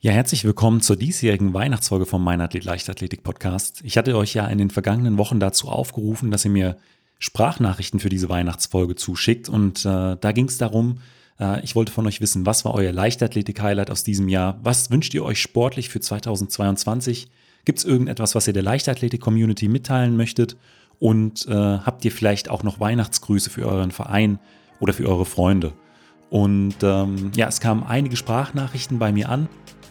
Ja, herzlich willkommen zur diesjährigen Weihnachtsfolge vom Mein Athlet Leichtathletik Podcast. Ich hatte euch ja in den vergangenen Wochen dazu aufgerufen, dass ihr mir Sprachnachrichten für diese Weihnachtsfolge zuschickt und äh, da ging es darum, äh, ich wollte von euch wissen, was war euer Leichtathletik-Highlight aus diesem Jahr? Was wünscht ihr euch sportlich für 2022? Gibt es irgendetwas, was ihr der Leichtathletik-Community mitteilen möchtet? Und äh, habt ihr vielleicht auch noch Weihnachtsgrüße für euren Verein oder für eure Freunde? Und ähm, ja, es kamen einige Sprachnachrichten bei mir an.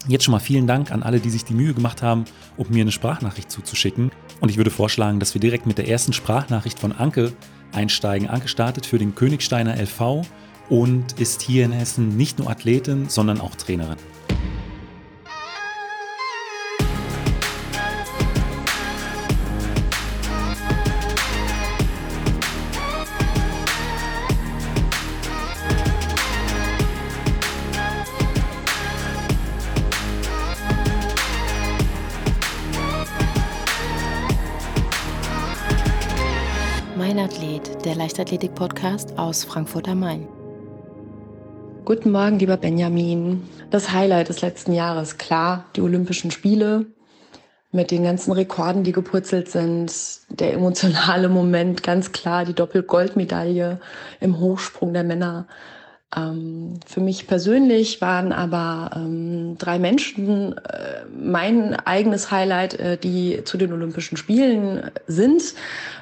Jetzt schon mal vielen Dank an alle, die sich die Mühe gemacht haben, um mir eine Sprachnachricht zuzuschicken. Und ich würde vorschlagen, dass wir direkt mit der ersten Sprachnachricht von Anke einsteigen. Anke startet für den Königsteiner LV und ist hier in Hessen nicht nur Athletin, sondern auch Trainerin. Leichtathletik-Podcast aus Frankfurt am Main. Guten Morgen, lieber Benjamin. Das Highlight des letzten Jahres, klar, die Olympischen Spiele mit den ganzen Rekorden, die gepurzelt sind. Der emotionale Moment, ganz klar, die Doppelgoldmedaille im Hochsprung der Männer. Ähm, für mich persönlich waren aber ähm, drei Menschen äh, mein eigenes Highlight, äh, die zu den Olympischen Spielen sind.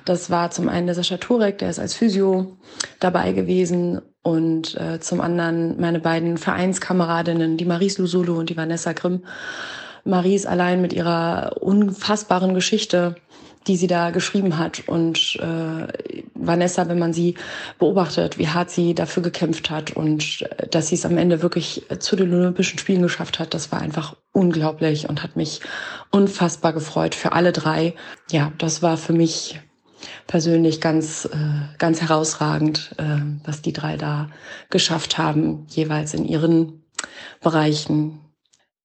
Das war zum einen der Sascha Turek, der ist als Physio dabei gewesen und äh, zum anderen meine beiden Vereinskameradinnen, die Maries Lusolo und die Vanessa Grimm. Maries allein mit ihrer unfassbaren Geschichte die sie da geschrieben hat. Und äh, Vanessa, wenn man sie beobachtet, wie hart sie dafür gekämpft hat und äh, dass sie es am Ende wirklich zu den Olympischen Spielen geschafft hat, das war einfach unglaublich und hat mich unfassbar gefreut für alle drei. Ja, das war für mich persönlich ganz, äh, ganz herausragend, äh, was die drei da geschafft haben, jeweils in ihren Bereichen.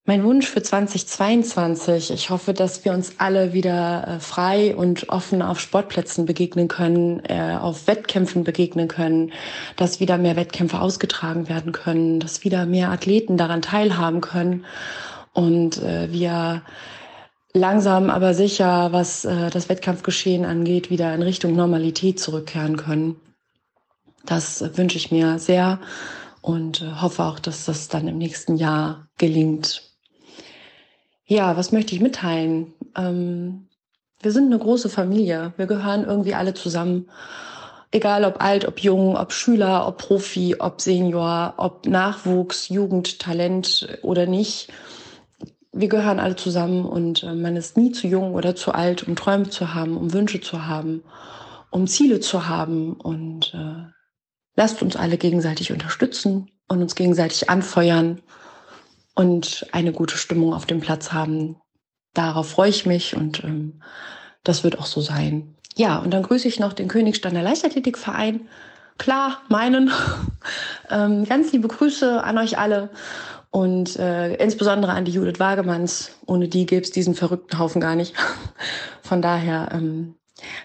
Mein Wunsch für 2022, ich hoffe, dass wir uns alle wieder äh, frei und offen auf Sportplätzen begegnen können, äh, auf Wettkämpfen begegnen können, dass wieder mehr Wettkämpfe ausgetragen werden können, dass wieder mehr Athleten daran teilhaben können und äh, wir langsam aber sicher, was das Wettkampfgeschehen angeht, wieder in Richtung Normalität zurückkehren können. Das wünsche ich mir sehr und hoffe auch, dass das dann im nächsten Jahr gelingt. Ja, was möchte ich mitteilen? Ähm, wir sind eine große Familie. Wir gehören irgendwie alle zusammen. Egal ob alt, ob jung, ob Schüler, ob Profi, ob Senior, ob Nachwuchs, Jugend, Talent oder nicht. Wir gehören alle zusammen und äh, man ist nie zu jung oder zu alt, um Träume zu haben, um Wünsche zu haben, um Ziele zu haben. Und äh, lasst uns alle gegenseitig unterstützen und uns gegenseitig anfeuern und eine gute Stimmung auf dem Platz haben. Darauf freue ich mich und ähm, das wird auch so sein. Ja, und dann grüße ich noch den Königsteiner Leichtathletikverein. Klar, meinen. ähm, ganz liebe Grüße an euch alle und äh, insbesondere an die Judith Wagemanns. Ohne die gäbe es diesen verrückten Haufen gar nicht. Von daher ähm,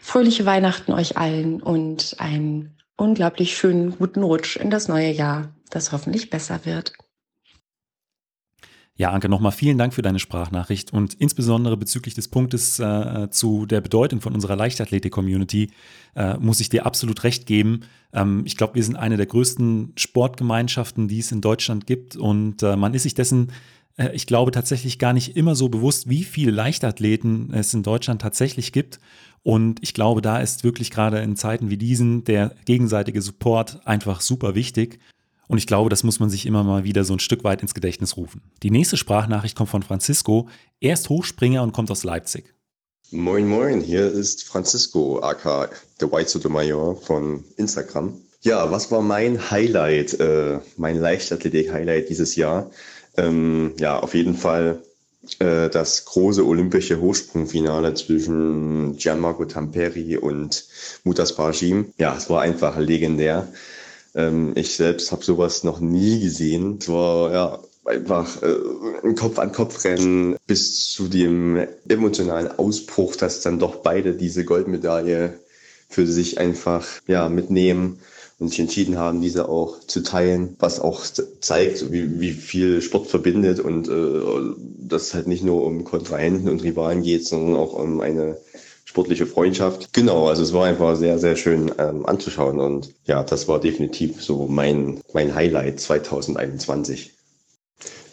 fröhliche Weihnachten euch allen und einen unglaublich schönen guten Rutsch in das neue Jahr, das hoffentlich besser wird. Ja, Anke, nochmal vielen Dank für deine Sprachnachricht und insbesondere bezüglich des Punktes äh, zu der Bedeutung von unserer Leichtathletik-Community äh, muss ich dir absolut recht geben. Ähm, ich glaube, wir sind eine der größten Sportgemeinschaften, die es in Deutschland gibt und äh, man ist sich dessen, äh, ich glaube, tatsächlich gar nicht immer so bewusst, wie viele Leichtathleten es in Deutschland tatsächlich gibt. Und ich glaube, da ist wirklich gerade in Zeiten wie diesen der gegenseitige Support einfach super wichtig. Und ich glaube, das muss man sich immer mal wieder so ein Stück weit ins Gedächtnis rufen. Die nächste Sprachnachricht kommt von Francisco. Er ist Hochspringer und kommt aus Leipzig. Moin, moin, hier ist Francisco, aka der White Sotomayor von Instagram. Ja, was war mein Highlight, äh, mein Leichtathletik-Highlight dieses Jahr? Ähm, ja, auf jeden Fall äh, das große olympische Hochsprungfinale zwischen Gianmarco Tamperi und Mutas Barjim. Ja, es war einfach legendär. Ähm, ich selbst habe sowas noch nie gesehen. Es war ja einfach äh, ein Kopf-an-Kopf-Rennen bis zu dem emotionalen Ausbruch, dass dann doch beide diese Goldmedaille für sich einfach ja mitnehmen und sich entschieden haben, diese auch zu teilen, was auch zeigt, wie, wie viel Sport verbindet und äh, dass es halt nicht nur um Kontrahenten und Rivalen geht, sondern auch um eine sportliche Freundschaft. Genau, also es war einfach sehr, sehr schön ähm, anzuschauen und ja, das war definitiv so mein, mein Highlight 2021.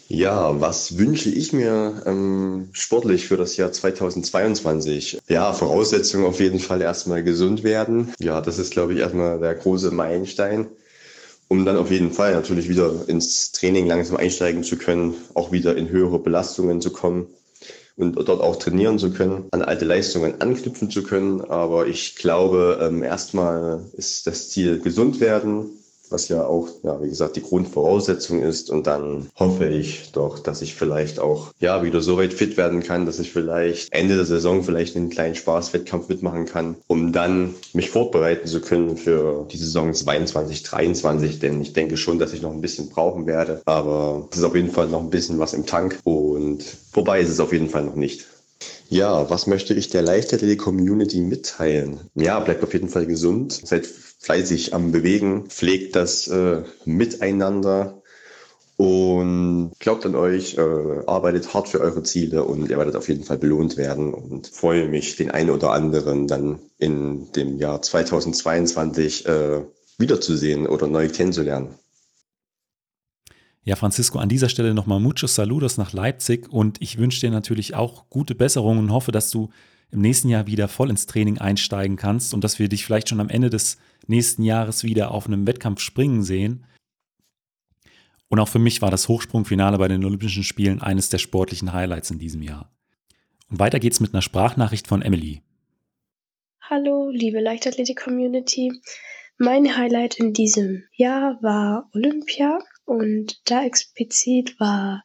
Ja, was wünsche ich mir ähm, sportlich für das Jahr 2022? Ja, Voraussetzungen auf jeden Fall erstmal gesund werden. Ja, das ist, glaube ich, erstmal der große Meilenstein, um dann auf jeden Fall natürlich wieder ins Training langsam einsteigen zu können, auch wieder in höhere Belastungen zu kommen und dort auch trainieren zu können, an alte Leistungen anknüpfen zu können. Aber ich glaube, ähm, erstmal ist das Ziel gesund werden, was ja auch, ja, wie gesagt, die Grundvoraussetzung ist. Und dann hoffe ich doch, dass ich vielleicht auch, ja, wieder so weit fit werden kann, dass ich vielleicht Ende der Saison vielleicht einen kleinen Spaßwettkampf mitmachen kann, um dann mich vorbereiten zu können für die Saison 22, 23. Denn ich denke schon, dass ich noch ein bisschen brauchen werde. Aber es ist auf jeden Fall noch ein bisschen was im Tank. Und vorbei ist es auf jeden Fall noch nicht. Ja, was möchte ich der Leichtathletik-Community mitteilen? Ja, bleibt auf jeden Fall gesund. Seid fleißig am Bewegen, pflegt das äh, Miteinander und glaubt an euch, äh, arbeitet hart für eure Ziele und ihr werdet auf jeden Fall belohnt werden und freue mich, den einen oder anderen dann in dem Jahr 2022 äh, wiederzusehen oder neu kennenzulernen. Ja, Francisco, an dieser Stelle nochmal muchos saludos nach Leipzig und ich wünsche dir natürlich auch gute Besserung und hoffe, dass du im nächsten Jahr wieder voll ins Training einsteigen kannst und dass wir dich vielleicht schon am Ende des nächsten Jahres wieder auf einem Wettkampf springen sehen. Und auch für mich war das Hochsprungfinale bei den Olympischen Spielen eines der sportlichen Highlights in diesem Jahr. Und weiter geht's mit einer Sprachnachricht von Emily. Hallo, liebe Leichtathletik-Community. Mein Highlight in diesem Jahr war Olympia und da explizit war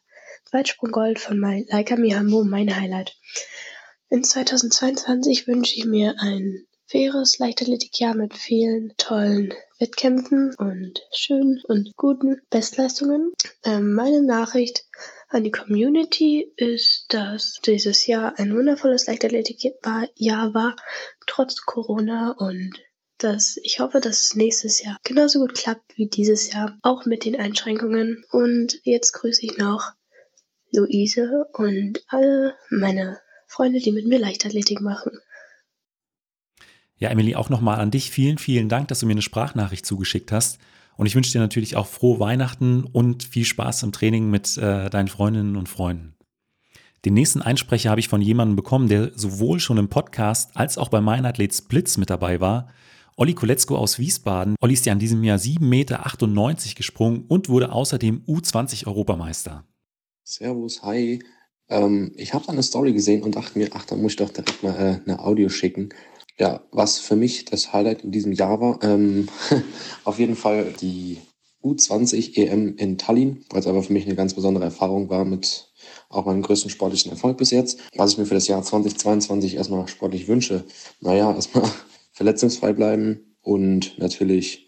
Weitsprunggold von Laika Mihambo mein Highlight. In 2022 wünsche ich mir ein faires Leichtathletikjahr mit vielen tollen Wettkämpfen und schönen und guten Bestleistungen. Ähm, meine Nachricht an die Community ist, dass dieses Jahr ein wundervolles Leichtathletikjahr war, trotz Corona und dass ich hoffe, dass es nächstes Jahr genauso gut klappt wie dieses Jahr, auch mit den Einschränkungen. Und jetzt grüße ich noch Luise und alle meine Freunde, die mit mir Leichtathletik machen. Ja, Emily, auch nochmal an dich vielen, vielen Dank, dass du mir eine Sprachnachricht zugeschickt hast. Und ich wünsche dir natürlich auch frohe Weihnachten und viel Spaß im Training mit äh, deinen Freundinnen und Freunden. Den nächsten Einsprecher habe ich von jemandem bekommen, der sowohl schon im Podcast als auch bei Meinathlet Splits mit dabei war. Olli Koletzko aus Wiesbaden. Olli ist ja in diesem Jahr 7,98 Meter gesprungen und wurde außerdem U20-Europameister. Servus, hi. Ähm, ich habe eine Story gesehen und dachte mir, ach, da muss ich doch direkt mal äh, eine Audio schicken. Ja, was für mich das Highlight in diesem Jahr war, ähm, auf jeden Fall die U20 EM in Tallinn, weil es aber für mich eine ganz besondere Erfahrung war mit auch meinem größten sportlichen Erfolg bis jetzt. Was ich mir für das Jahr 2022 erstmal sportlich wünsche, naja, erstmal verletzungsfrei bleiben und natürlich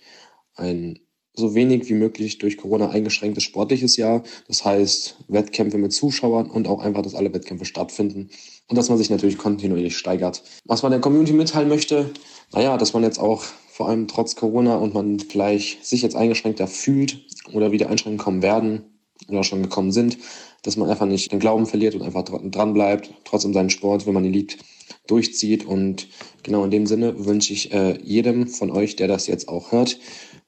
ein so wenig wie möglich durch Corona eingeschränktes sportliches Jahr. Das heißt Wettkämpfe mit Zuschauern und auch einfach, dass alle Wettkämpfe stattfinden und dass man sich natürlich kontinuierlich steigert. Was man der Community mitteilen möchte, naja, dass man jetzt auch vor allem trotz Corona und man vielleicht sich jetzt eingeschränkter fühlt oder wieder Einschränkungen kommen werden oder schon gekommen sind, dass man einfach nicht den Glauben verliert und einfach dran bleibt, trotzdem seinen Sport, wenn man ihn liebt, durchzieht. Und genau in dem Sinne wünsche ich äh, jedem von euch, der das jetzt auch hört,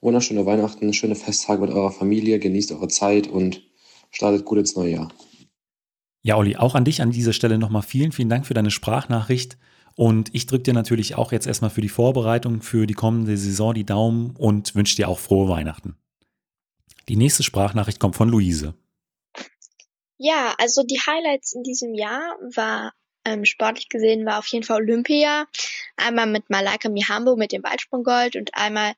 wunderschöne Weihnachten, schöne Festtage mit eurer Familie, genießt eure Zeit und startet gut ins neue Jahr. Ja, Olli, auch an dich an dieser Stelle nochmal vielen, vielen Dank für deine Sprachnachricht. Und ich drücke dir natürlich auch jetzt erstmal für die Vorbereitung für die kommende Saison die Daumen und wünsche dir auch frohe Weihnachten. Die nächste Sprachnachricht kommt von Luise. Ja, also die Highlights in diesem Jahr war ähm, sportlich gesehen war auf jeden Fall Olympia. Einmal mit Malaika Mihambo mit dem Weitsprunggold und einmal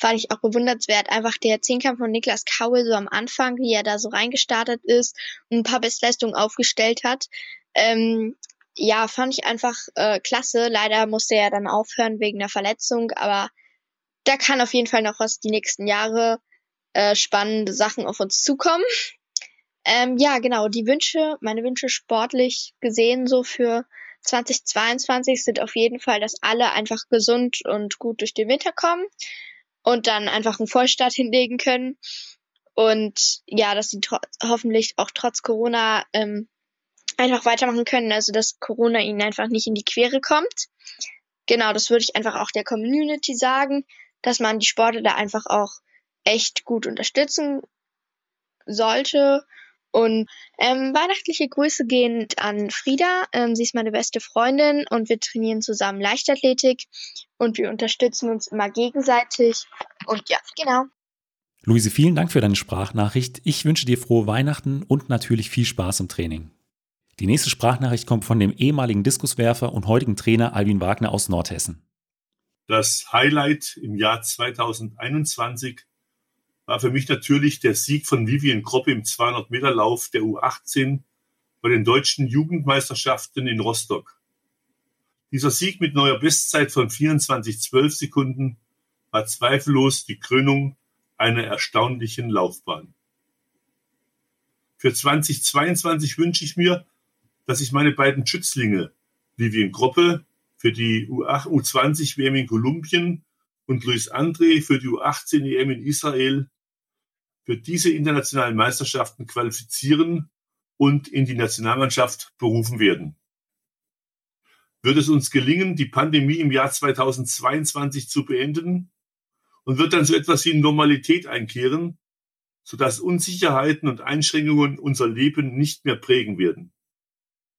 fand ich auch bewundernswert. Einfach der Zehnkampf von Niklas Kaul so am Anfang, wie er da so reingestartet ist und ein paar Bestleistungen aufgestellt hat. Ähm, ja, fand ich einfach äh, klasse. Leider musste er dann aufhören wegen der Verletzung, aber da kann auf jeden Fall noch was die nächsten Jahre äh, spannende Sachen auf uns zukommen. Ähm, ja, genau, die Wünsche, meine Wünsche sportlich gesehen so für 2022 sind auf jeden Fall, dass alle einfach gesund und gut durch den Winter kommen und dann einfach einen Vollstart hinlegen können. Und ja, dass sie hoffentlich auch trotz Corona ähm, einfach weitermachen können, also dass Corona ihnen einfach nicht in die Quere kommt. Genau, das würde ich einfach auch der Community sagen, dass man die Sportler da einfach auch echt gut unterstützen sollte. Und ähm, weihnachtliche Grüße gehen an Frieda. Ähm, sie ist meine beste Freundin und wir trainieren zusammen Leichtathletik und wir unterstützen uns immer gegenseitig. Und ja, genau. Luise, vielen Dank für deine Sprachnachricht. Ich wünsche dir frohe Weihnachten und natürlich viel Spaß im Training. Die nächste Sprachnachricht kommt von dem ehemaligen Diskuswerfer und heutigen Trainer Albin Wagner aus Nordhessen. Das Highlight im Jahr 2021 war für mich natürlich der Sieg von Vivian Kroppe im 200-Meter-Lauf der U18 bei den deutschen Jugendmeisterschaften in Rostock. Dieser Sieg mit neuer Bestzeit von 24,12 Sekunden war zweifellos die Krönung einer erstaunlichen Laufbahn. Für 2022 wünsche ich mir, dass ich meine beiden Schützlinge, Vivian Groppe für die U20 WM in Kolumbien und Luis André für die U18 EM in Israel, für diese internationalen Meisterschaften qualifizieren und in die Nationalmannschaft berufen werden. Wird es uns gelingen, die Pandemie im Jahr 2022 zu beenden und wird dann so etwas wie Normalität einkehren, sodass Unsicherheiten und Einschränkungen unser Leben nicht mehr prägen werden.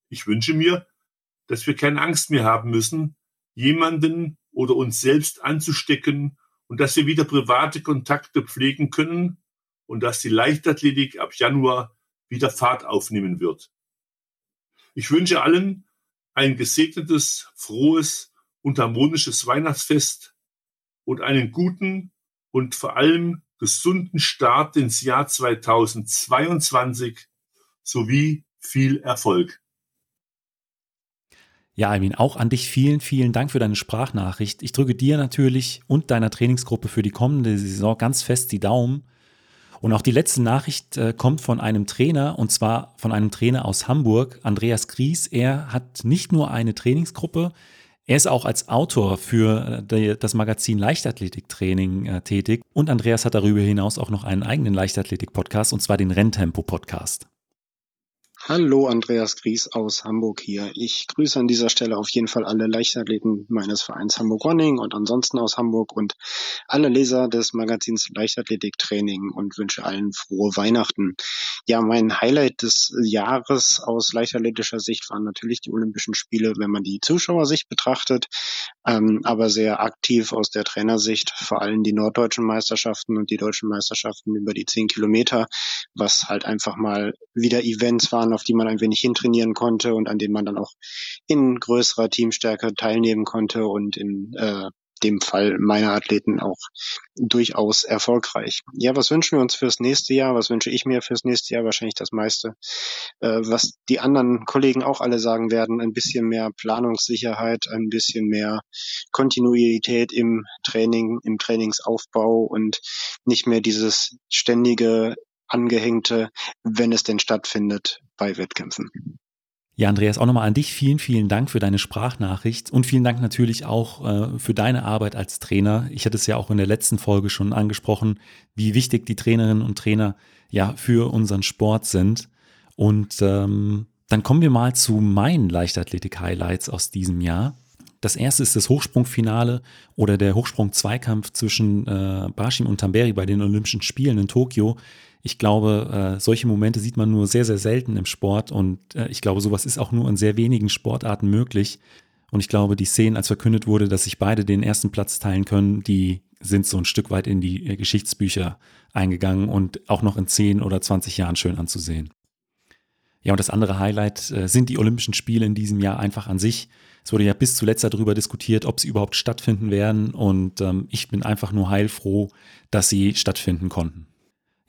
Ich wünsche mir, dass wir keine Angst mehr haben müssen, jemanden oder uns selbst anzustecken und dass wir wieder private Kontakte pflegen können und dass die Leichtathletik ab Januar wieder Fahrt aufnehmen wird. Ich wünsche allen ein gesegnetes, frohes und harmonisches Weihnachtsfest und einen guten und vor allem gesunden Start ins Jahr 2022 sowie viel Erfolg. Ja, Alvin, auch an dich vielen, vielen Dank für deine Sprachnachricht. Ich drücke dir natürlich und deiner Trainingsgruppe für die kommende Saison ganz fest die Daumen. Und auch die letzte Nachricht äh, kommt von einem Trainer, und zwar von einem Trainer aus Hamburg, Andreas Gries. Er hat nicht nur eine Trainingsgruppe, er ist auch als Autor für äh, das Magazin Leichtathletiktraining äh, tätig. Und Andreas hat darüber hinaus auch noch einen eigenen Leichtathletik-Podcast, und zwar den Renntempo-Podcast. Hallo, Andreas Gries aus Hamburg hier. Ich grüße an dieser Stelle auf jeden Fall alle Leichtathleten meines Vereins Hamburg Running und ansonsten aus Hamburg und alle Leser des Magazins Leichtathletik Training und wünsche allen frohe Weihnachten. Ja, mein Highlight des Jahres aus leichtathletischer Sicht waren natürlich die Olympischen Spiele, wenn man die Zuschauersicht betrachtet, ähm, aber sehr aktiv aus der Trainersicht, vor allem die norddeutschen Meisterschaften und die deutschen Meisterschaften über die zehn Kilometer, was halt einfach mal wieder Events waren, auf die man ein wenig hintrainieren konnte und an denen man dann auch in größerer Teamstärke teilnehmen konnte und in äh, dem Fall meiner Athleten auch durchaus erfolgreich. Ja, was wünschen wir uns fürs nächste Jahr? Was wünsche ich mir fürs nächste Jahr? Wahrscheinlich das meiste. Äh, was die anderen Kollegen auch alle sagen werden, ein bisschen mehr Planungssicherheit, ein bisschen mehr Kontinuität im Training, im Trainingsaufbau und nicht mehr dieses ständige angehängte, wenn es denn stattfindet, bei Wettkämpfen. Ja, Andreas, auch nochmal an dich vielen, vielen Dank für deine Sprachnachricht und vielen Dank natürlich auch äh, für deine Arbeit als Trainer. Ich hatte es ja auch in der letzten Folge schon angesprochen, wie wichtig die Trainerinnen und Trainer ja für unseren Sport sind. Und ähm, dann kommen wir mal zu meinen Leichtathletik-Highlights aus diesem Jahr. Das erste ist das Hochsprungfinale oder der Hochsprung-Zweikampf zwischen äh, Bashim und Tamberi bei den Olympischen Spielen in Tokio. Ich glaube, äh, solche Momente sieht man nur sehr, sehr selten im Sport und äh, ich glaube, sowas ist auch nur in sehr wenigen Sportarten möglich. Und ich glaube, die Szenen, als verkündet wurde, dass sich beide den ersten Platz teilen können, die sind so ein Stück weit in die äh, Geschichtsbücher eingegangen und auch noch in 10 oder 20 Jahren schön anzusehen. Ja, und das andere Highlight äh, sind die Olympischen Spiele in diesem Jahr einfach an sich. Es wurde ja bis zuletzt darüber diskutiert, ob sie überhaupt stattfinden werden. Und ähm, ich bin einfach nur heilfroh, dass sie stattfinden konnten.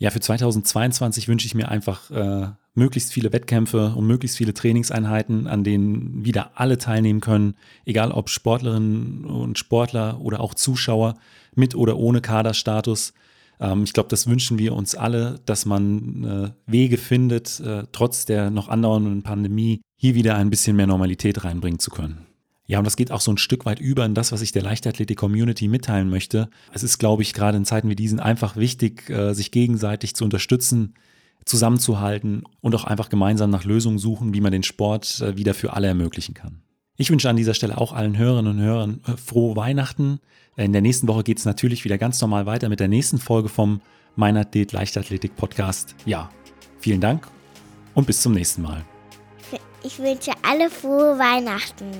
Ja, für 2022 wünsche ich mir einfach äh, möglichst viele Wettkämpfe und möglichst viele Trainingseinheiten, an denen wieder alle teilnehmen können, egal ob Sportlerinnen und Sportler oder auch Zuschauer mit oder ohne Kaderstatus. Ähm, ich glaube, das wünschen wir uns alle, dass man äh, Wege findet, äh, trotz der noch andauernden Pandemie hier wieder ein bisschen mehr Normalität reinbringen zu können. Ja, und das geht auch so ein Stück weit über in das, was ich der Leichtathletik-Community mitteilen möchte. Es ist, glaube ich, gerade in Zeiten wie diesen einfach wichtig, äh, sich gegenseitig zu unterstützen, zusammenzuhalten und auch einfach gemeinsam nach Lösungen suchen, wie man den Sport äh, wieder für alle ermöglichen kann. Ich wünsche an dieser Stelle auch allen Hörerinnen und Hörern äh, frohe Weihnachten. In der nächsten Woche geht es natürlich wieder ganz normal weiter mit der nächsten Folge vom Mein Athlet Leichtathletik Podcast. Ja, vielen Dank und bis zum nächsten Mal. Ich wünsche alle frohe Weihnachten.